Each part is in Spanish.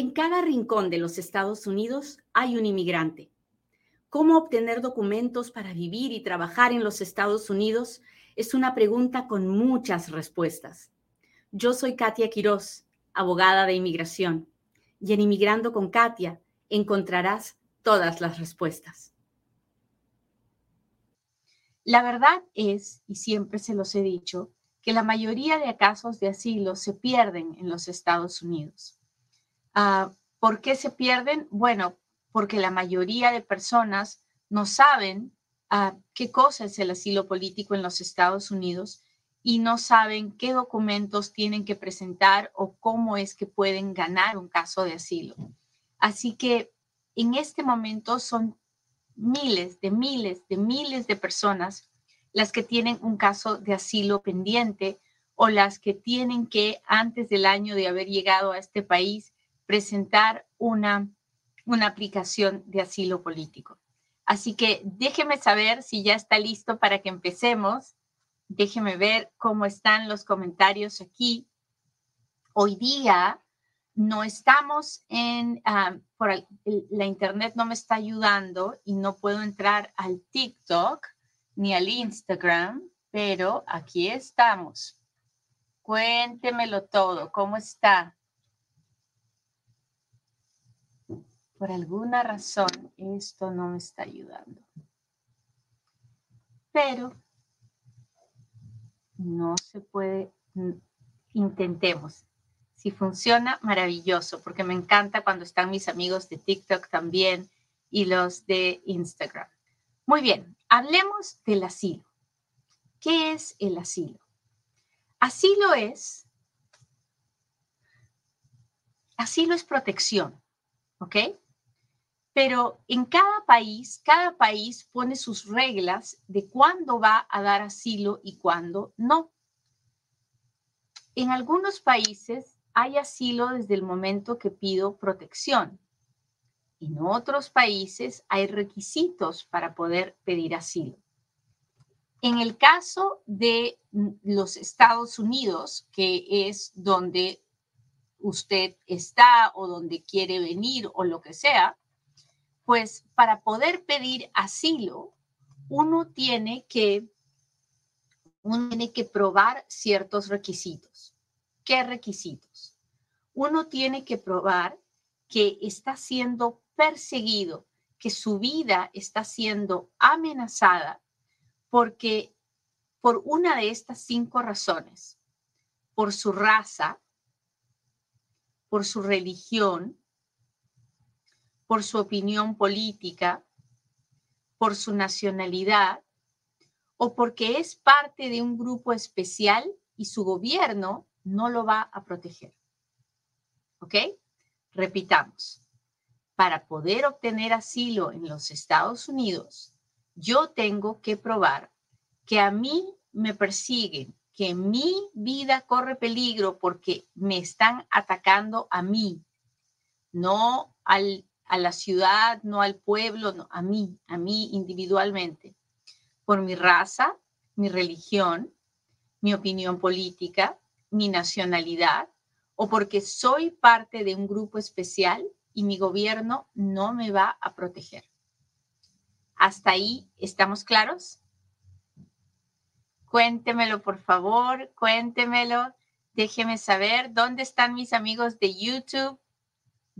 En cada rincón de los Estados Unidos hay un inmigrante. ¿Cómo obtener documentos para vivir y trabajar en los Estados Unidos? Es una pregunta con muchas respuestas. Yo soy Katia Quiroz, abogada de inmigración, y en Inmigrando con Katia encontrarás todas las respuestas. La verdad es, y siempre se los he dicho, que la mayoría de casos de asilo se pierden en los Estados Unidos. Ah, ¿Por qué se pierden? Bueno, porque la mayoría de personas no saben ah, qué cosa es el asilo político en los Estados Unidos y no saben qué documentos tienen que presentar o cómo es que pueden ganar un caso de asilo. Así que en este momento son miles de miles de miles de personas las que tienen un caso de asilo pendiente o las que tienen que, antes del año de haber llegado a este país, presentar una, una aplicación de asilo político. Así que déjeme saber si ya está listo para que empecemos. Déjeme ver cómo están los comentarios aquí. Hoy día no estamos en, por la internet no me está ayudando y no puedo entrar al TikTok ni al Instagram, pero aquí estamos. Cuéntemelo todo, ¿cómo está? Por alguna razón esto no me está ayudando. Pero no se puede, intentemos. Si funciona, maravilloso, porque me encanta cuando están mis amigos de TikTok también y los de Instagram. Muy bien, hablemos del asilo. ¿Qué es el asilo? Asilo es, asilo es protección, ¿ok? Pero en cada país, cada país pone sus reglas de cuándo va a dar asilo y cuándo no. En algunos países hay asilo desde el momento que pido protección. En otros países hay requisitos para poder pedir asilo. En el caso de los Estados Unidos, que es donde usted está o donde quiere venir o lo que sea, pues para poder pedir asilo, uno tiene que, uno tiene que probar ciertos requisitos. ¿Qué requisitos? Uno tiene que probar que está siendo perseguido, que su vida está siendo amenazada porque por una de estas cinco razones, por su raza, por su religión, por su opinión política, por su nacionalidad o porque es parte de un grupo especial y su gobierno no lo va a proteger. ¿Ok? Repitamos para poder obtener asilo en los Estados Unidos, yo tengo que probar que a mí me persiguen, que mi vida corre peligro porque me están atacando a mí, no al, a la ciudad, no al pueblo, no, a mí, a mí individualmente, por mi raza, mi religión, mi opinión política, mi nacionalidad, o porque soy parte de un grupo especial y mi gobierno no me va a proteger. ¿Hasta ahí estamos claros? Cuéntemelo, por favor, cuéntemelo. Déjeme saber dónde están mis amigos de YouTube.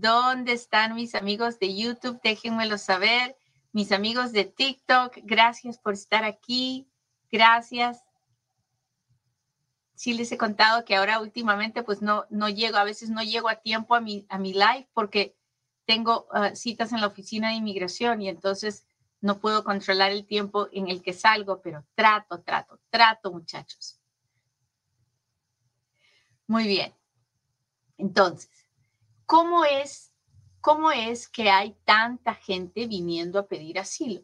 ¿Dónde están mis amigos de YouTube? Déjenmelo saber. Mis amigos de TikTok, gracias por estar aquí. Gracias. Sí les he contado que ahora últimamente pues no, no llego, a veces no llego a tiempo a mi, a mi live porque tengo ah, citas en la oficina de inmigración y entonces no puedo controlar el tiempo en el que salgo, pero trato, trato, trato, muchachos. Muy bien. Entonces, ¿cómo es, cómo es que hay tanta gente viniendo a pedir asilo?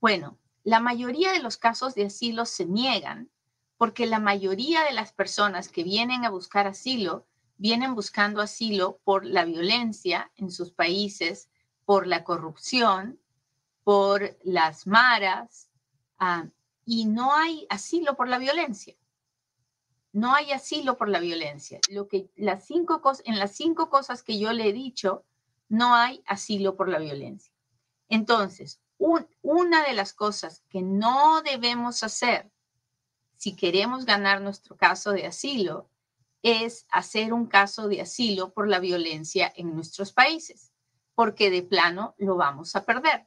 Bueno, la mayoría de los casos de asilo se niegan porque la mayoría de las personas que vienen a buscar asilo vienen buscando asilo por la violencia en sus países, por la corrupción, por las maras, ah, y no hay asilo por la violencia. No hay asilo por la violencia. Lo que, las cinco en las cinco cosas que yo le he dicho, no hay asilo por la violencia. Entonces, una de las cosas que no debemos hacer si queremos ganar nuestro caso de asilo es hacer un caso de asilo por la violencia en nuestros países, porque de plano lo vamos a perder.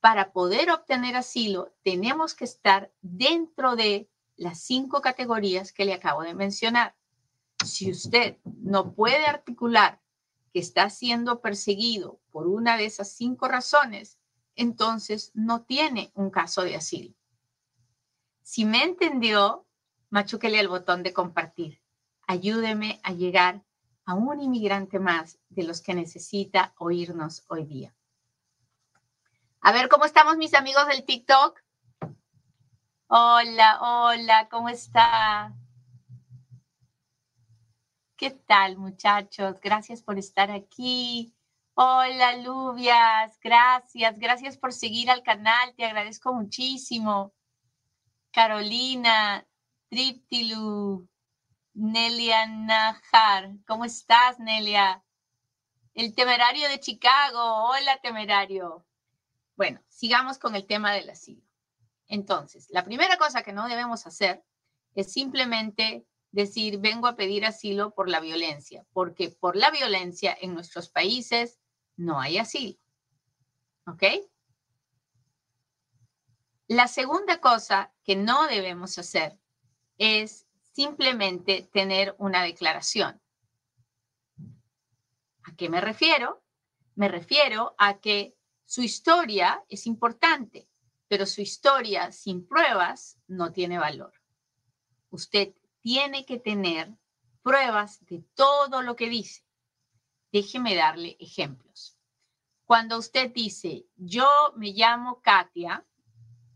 Para poder obtener asilo, tenemos que estar dentro de las cinco categorías que le acabo de mencionar. Si usted no puede articular que está siendo perseguido por una de esas cinco razones, entonces no tiene un caso de asilo. Si me entendió, machuquele el botón de compartir. Ayúdeme a llegar a un inmigrante más de los que necesita oírnos hoy día. A ver, ¿cómo estamos mis amigos del TikTok? Hola, hola, ¿cómo está? ¿Qué tal, muchachos? Gracias por estar aquí. Hola, Lubias, gracias, gracias por seguir al canal, te agradezco muchísimo. Carolina, Triptilu, Nelia Najar, ¿cómo estás, Nelia? El temerario de Chicago, hola, temerario. Bueno, sigamos con el tema del asilo. Entonces, la primera cosa que no debemos hacer es simplemente decir, vengo a pedir asilo por la violencia, porque por la violencia en nuestros países no hay asilo. ¿Ok? La segunda cosa que no debemos hacer es simplemente tener una declaración. ¿A qué me refiero? Me refiero a que su historia es importante pero su historia sin pruebas no tiene valor. Usted tiene que tener pruebas de todo lo que dice. Déjeme darle ejemplos. Cuando usted dice, yo me llamo Katia,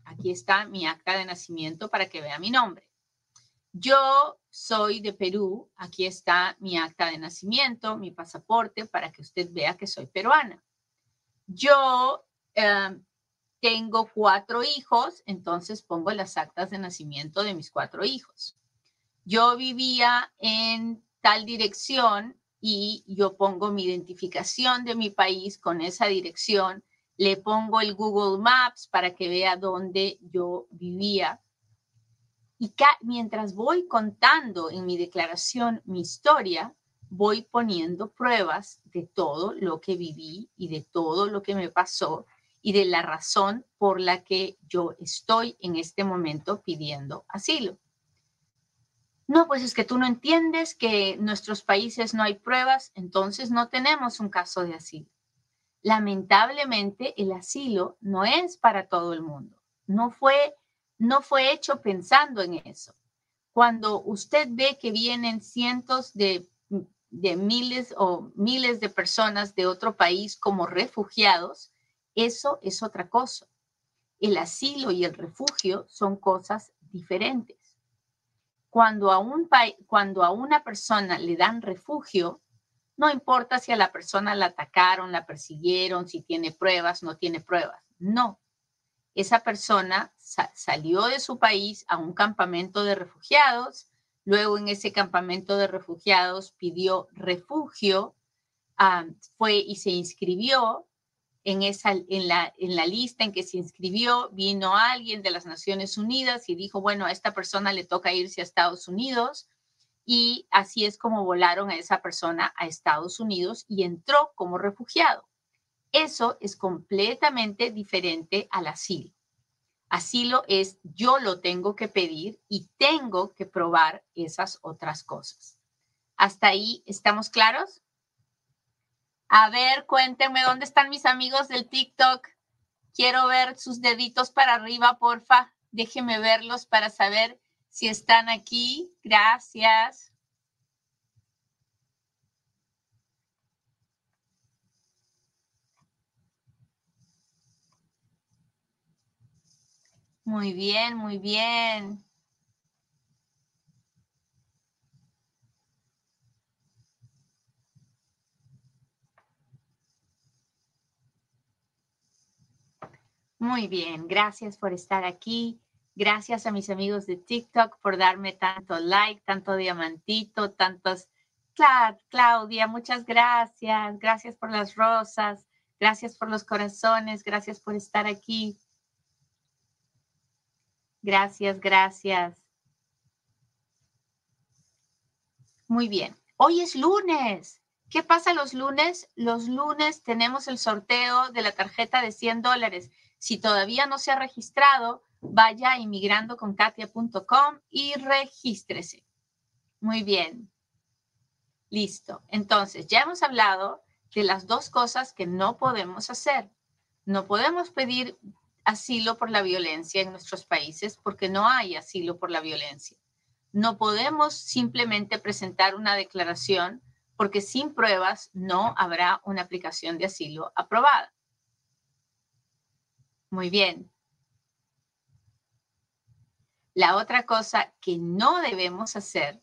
aquí está mi acta de nacimiento para que vea mi nombre. Yo soy de Perú, aquí está mi acta de nacimiento, mi pasaporte, para que usted vea que soy peruana. Yo eh, tengo cuatro hijos, entonces pongo las actas de nacimiento de mis cuatro hijos. Yo vivía en tal dirección y yo pongo mi identificación de mi país con esa dirección, le pongo el Google Maps para que vea dónde yo vivía. Y mientras voy contando en mi declaración mi historia, voy poniendo pruebas de todo lo que viví y de todo lo que me pasó y de la razón por la que yo estoy en este momento pidiendo asilo. No, pues es que tú no entiendes que nuestros países no hay pruebas, entonces no tenemos un caso de asilo. Lamentablemente, el asilo no es para todo el mundo. No fue, no fue hecho pensando en eso. Cuando usted ve que vienen cientos de, de miles o miles de personas de otro país como refugiados, eso es otra cosa. El asilo y el refugio son cosas diferentes. Cuando a, un cuando a una persona le dan refugio, no importa si a la persona la atacaron, la persiguieron, si tiene pruebas, no tiene pruebas. No. Esa persona salió de su país a un campamento de refugiados, luego en ese campamento de refugiados pidió refugio, fue y se inscribió en, esa, en, la, en la lista en que se inscribió, vino alguien de las Naciones Unidas y dijo, bueno, a esta persona le toca irse a Estados Unidos. Y así es como volaron a esa persona a Estados Unidos y entró como refugiado. Eso es completamente diferente al asilo. Asilo es yo lo tengo que pedir y tengo que probar esas otras cosas. ¿Hasta ahí estamos claros? A ver, cuéntenme dónde están mis amigos del TikTok. Quiero ver sus deditos para arriba, porfa. Déjenme verlos para saber si están aquí. Gracias. Muy bien, muy bien. Muy bien, gracias por estar aquí. Gracias a mis amigos de TikTok por darme tanto like, tanto diamantito, tantos... Claudia, muchas gracias. Gracias por las rosas. Gracias por los corazones. Gracias por estar aquí. Gracias, gracias. Muy bien. Hoy es lunes. ¿Qué pasa los lunes? Los lunes tenemos el sorteo de la tarjeta de 100 dólares. Si todavía no se ha registrado, vaya a inmigrandoconkatia.com y regístrese. Muy bien. Listo. Entonces, ya hemos hablado de las dos cosas que no podemos hacer. No podemos pedir asilo por la violencia en nuestros países porque no hay asilo por la violencia. No podemos simplemente presentar una declaración porque sin pruebas no habrá una aplicación de asilo aprobada. Muy bien. La otra cosa que no debemos hacer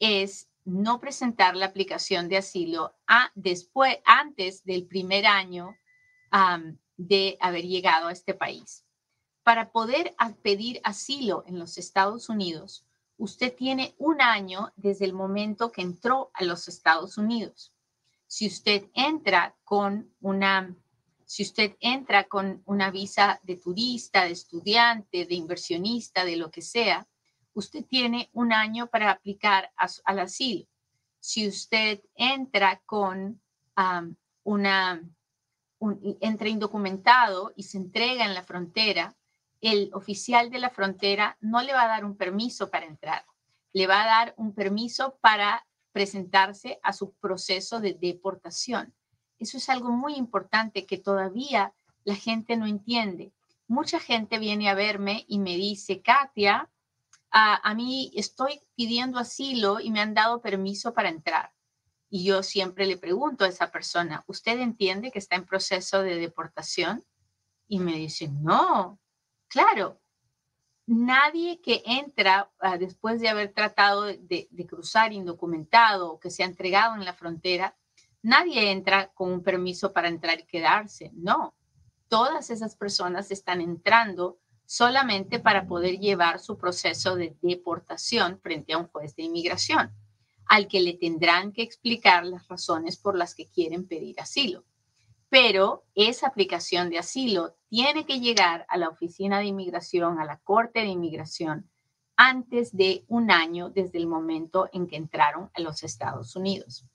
es no presentar la aplicación de asilo a, después, antes del primer año de haber llegado a este país. Para poder pedir asilo en los Estados Unidos, usted tiene un año desde el momento que entró a los Estados Unidos. Si usted entra con una, si usted entra con una visa de turista, de estudiante, de inversionista, de lo que sea, usted tiene un año para aplicar al asilo. Si usted entra con una, entra indocumentado y se entrega en la frontera, el oficial de la frontera no le va a dar un permiso para entrar, le va a dar un permiso para presentarse a su proceso de deportación. Eso es algo muy importante que todavía la gente no entiende. Mucha gente viene a verme y me dice, Katia, a, mí estoy pidiendo asilo y me han dado permiso para entrar. Y yo siempre le pregunto a esa persona, ¿usted entiende que está en proceso de deportación? Y me dice, no, Claro, nadie que entra ah, después de haber tratado de, cruzar indocumentado o que se ha entregado en la frontera, nadie entra con un permiso para entrar y quedarse. No, todas esas personas están entrando solamente para poder llevar su proceso de deportación frente a un juez de inmigración, al que le tendrán que explicar las razones por las que quieren pedir asilo pero esa aplicación de asilo tiene que llegar a la oficina de inmigración, a la corte de inmigración, antes de un año desde el momento en que entraron a los Estados Unidos.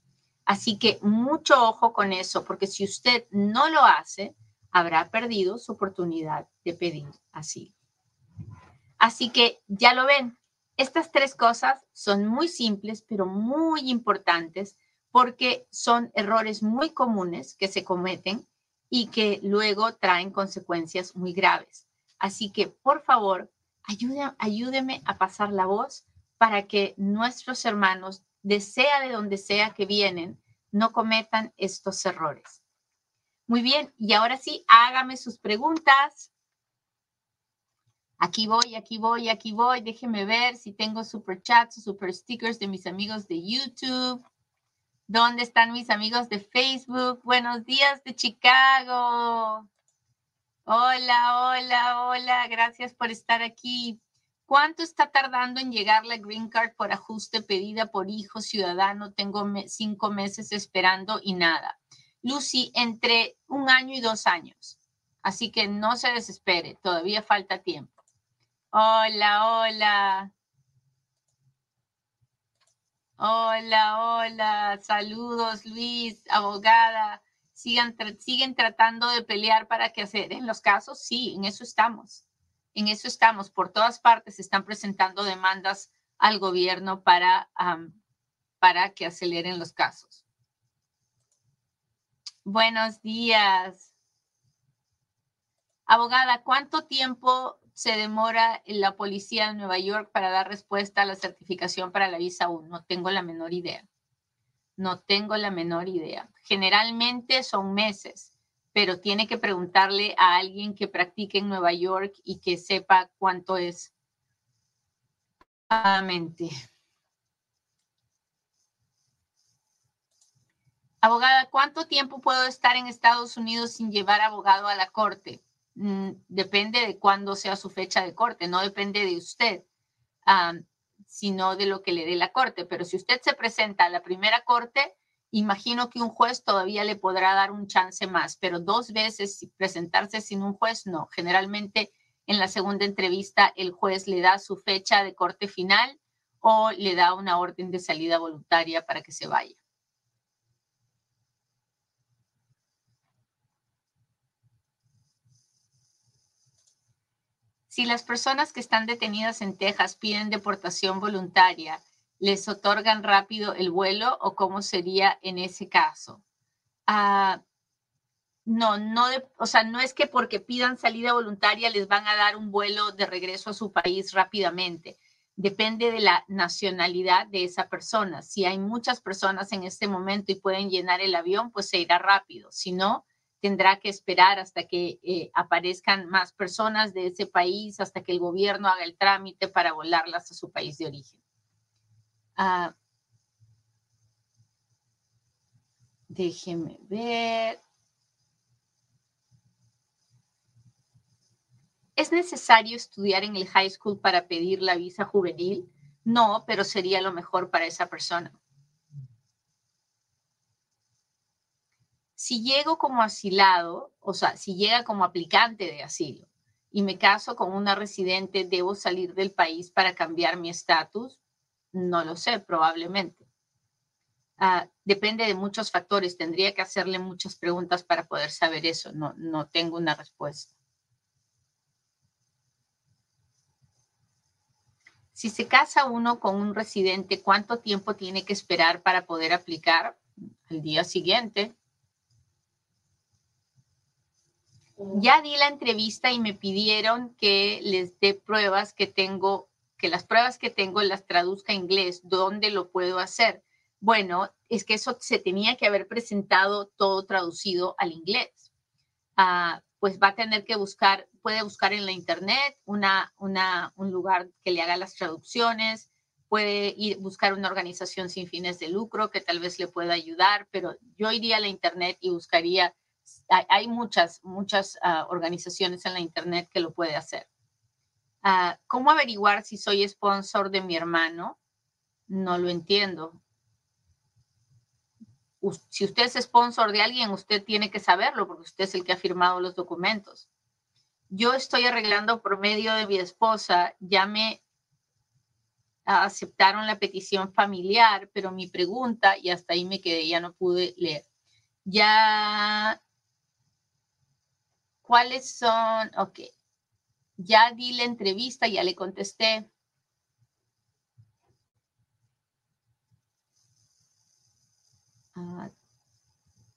Así que mucho ojo con eso, porque si usted no lo hace, habrá perdido su oportunidad de pedir asilo. Así que ya lo ven, estas tres cosas son muy simples, pero muy importantes porque son errores muy comunes que se cometen y que luego traen consecuencias muy graves. Así que, por favor, ayúdeme a pasar la voz para que nuestros hermanos, de sea de donde sea que vienen, no cometan estos errores. Muy bien, y ahora sí, hágame sus preguntas. Aquí voy, aquí voy, aquí voy. Déjeme ver si tengo super chats o super stickers de mis amigos de YouTube. ¿Dónde están mis amigos de Facebook? Buenos días de Chicago. Hola, hola, hola. Gracias por estar aquí. ¿Cuánto está tardando en llegar la Green Card por ajuste pedida por hijo ciudadano? Tengo cinco meses esperando y nada. Lucy, entre un año y dos años. Así que no se desespere, todavía falta tiempo. Hola, hola. Hola, hola, saludos Luis, abogada. Sigan, siguen tratando de pelear para qué hacer. En los casos, sí, en eso estamos. En eso estamos. Por todas partes se están presentando demandas al gobierno para, para que aceleren los casos. Buenos días. Abogada, ¿cuánto tiempo se demora la policía de Nueva York para dar respuesta a la certificación para la visa 1? No tengo la menor idea. No tengo la menor idea. Generalmente son meses, pero tiene que preguntarle a alguien que practique en Nueva York y que sepa cuánto es. Abogada, ¿cuánto tiempo puedo estar en Estados Unidos sin llevar abogado a la corte? mm, depende de cuándo sea su fecha de corte, no depende de usted, sino de lo que le dé la corte. Pero si usted se presenta a la primera corte, imagino que un juez todavía le podrá dar un chance más, pero dos veces presentarse sin un juez, no. Generalmente en la segunda entrevista el juez le da su fecha de corte final o le da una orden de salida voluntaria para que se vaya. Si las personas que están detenidas en Texas piden deportación voluntaria, ¿les otorgan rápido el vuelo o cómo sería en ese caso? Ah, no, no, o sea, no es que porque pidan salida voluntaria les van a dar un vuelo de regreso a su país rápidamente. Depende de la nacionalidad de esa persona. Si hay muchas personas en este momento y pueden llenar el avión, pues se irá rápido. Si no, tendrá que esperar hasta que eh, aparezcan más personas de ese país, hasta que el gobierno haga el trámite para volarlas a su país de origen. Ah, déjeme ver. ¿Es necesario estudiar en el high school para pedir la visa juvenil? No, pero sería lo mejor para esa persona. si llego como asilado, o sea, si llega como aplicante de asilo y me caso con una residente, ¿debo salir del país para cambiar mi estatus? No lo sé, probablemente. Ah, depende de muchos factores. Tendría que hacerle muchas preguntas para poder saber eso. No, no tengo una respuesta. Si se casa uno con un residente, ¿cuánto tiempo tiene que esperar para poder aplicar? El día siguiente. Ya di la entrevista y me pidieron que les dé pruebas que tengo, que las pruebas que tengo las traduzca a inglés. ¿Dónde lo puedo hacer? Bueno, es que eso se tenía que haber presentado todo traducido al inglés. Ah, pues va a tener que buscar, puede buscar en la internet una, un lugar que le haga las traducciones, puede ir buscar una organización sin fines de lucro que tal vez le pueda ayudar, pero yo iría a la internet y buscaría hay, muchas, muchas ah, organizaciones en la Internet que lo puede hacer. Ah, ¿Cómo averiguar si soy sponsor de mi hermano? No lo entiendo. Si usted es sponsor de alguien, usted tiene que saberlo porque usted es el que ha firmado los documentos. Yo estoy arreglando por medio de mi esposa, ya me aceptaron la petición familiar, pero mi pregunta, y hasta ahí me quedé, ya no pude leer. Ya ¿Cuáles son? Ok. Ya di la entrevista, ya le contesté. Ah,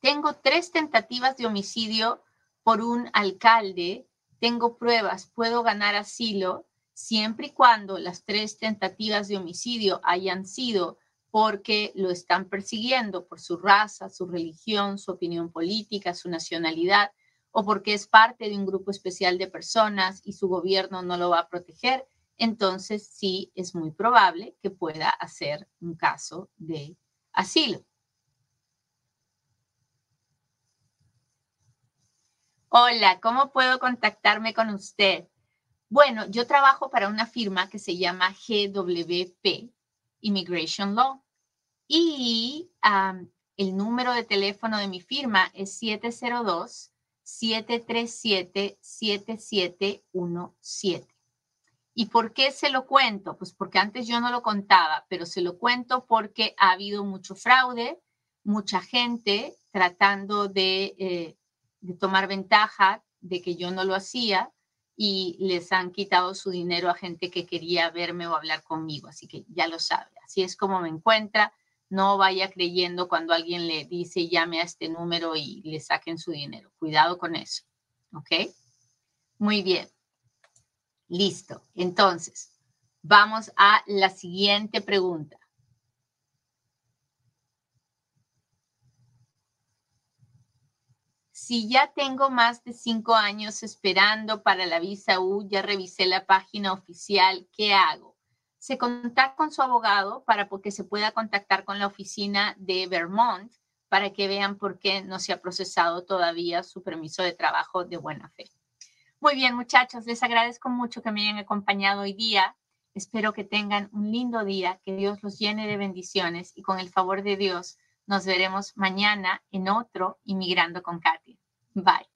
tengo tres tentativas de homicidio por un alcalde. Tengo pruebas. Puedo ganar asilo siempre y cuando las tres tentativas de homicidio hayan sido porque lo están persiguiendo por su raza, su religión, su opinión política, su nacionalidad o porque es parte de un grupo especial de personas y su gobierno no lo va a proteger, entonces sí es muy probable que pueda hacer un caso de asilo. Hola, ¿cómo puedo contactarme con usted? Bueno, yo trabajo para una firma que se llama GWP, Immigration Law, y el número de teléfono de mi firma es 702 737-7717. ¿Y por qué se lo cuento? Pues porque antes yo no lo contaba, pero se lo cuento porque ha habido mucho fraude, mucha gente tratando de, eh, de tomar ventaja de que yo no lo hacía y les han quitado su dinero a gente que quería verme o hablar conmigo. Así que ya lo sabe. Así es como me encuentra no vaya creyendo cuando alguien le dice llame a este número y le saquen su dinero. Cuidado con eso. ¿Ok? Muy bien. Listo. Entonces, vamos a la siguiente pregunta. Si ya tengo más de cinco años esperando para la visa U, ya revisé la página oficial, ¿qué hago? Se contacta con su abogado para que se pueda contactar con la oficina de Vermont para que vean por qué no se ha procesado todavía su permiso de trabajo de buena fe. Muy bien, muchachos, les agradezco mucho que me hayan acompañado hoy día. Espero que tengan un lindo día, que Dios los llene de bendiciones y con el favor de Dios nos veremos mañana en otro Inmigrando con Katy. Bye.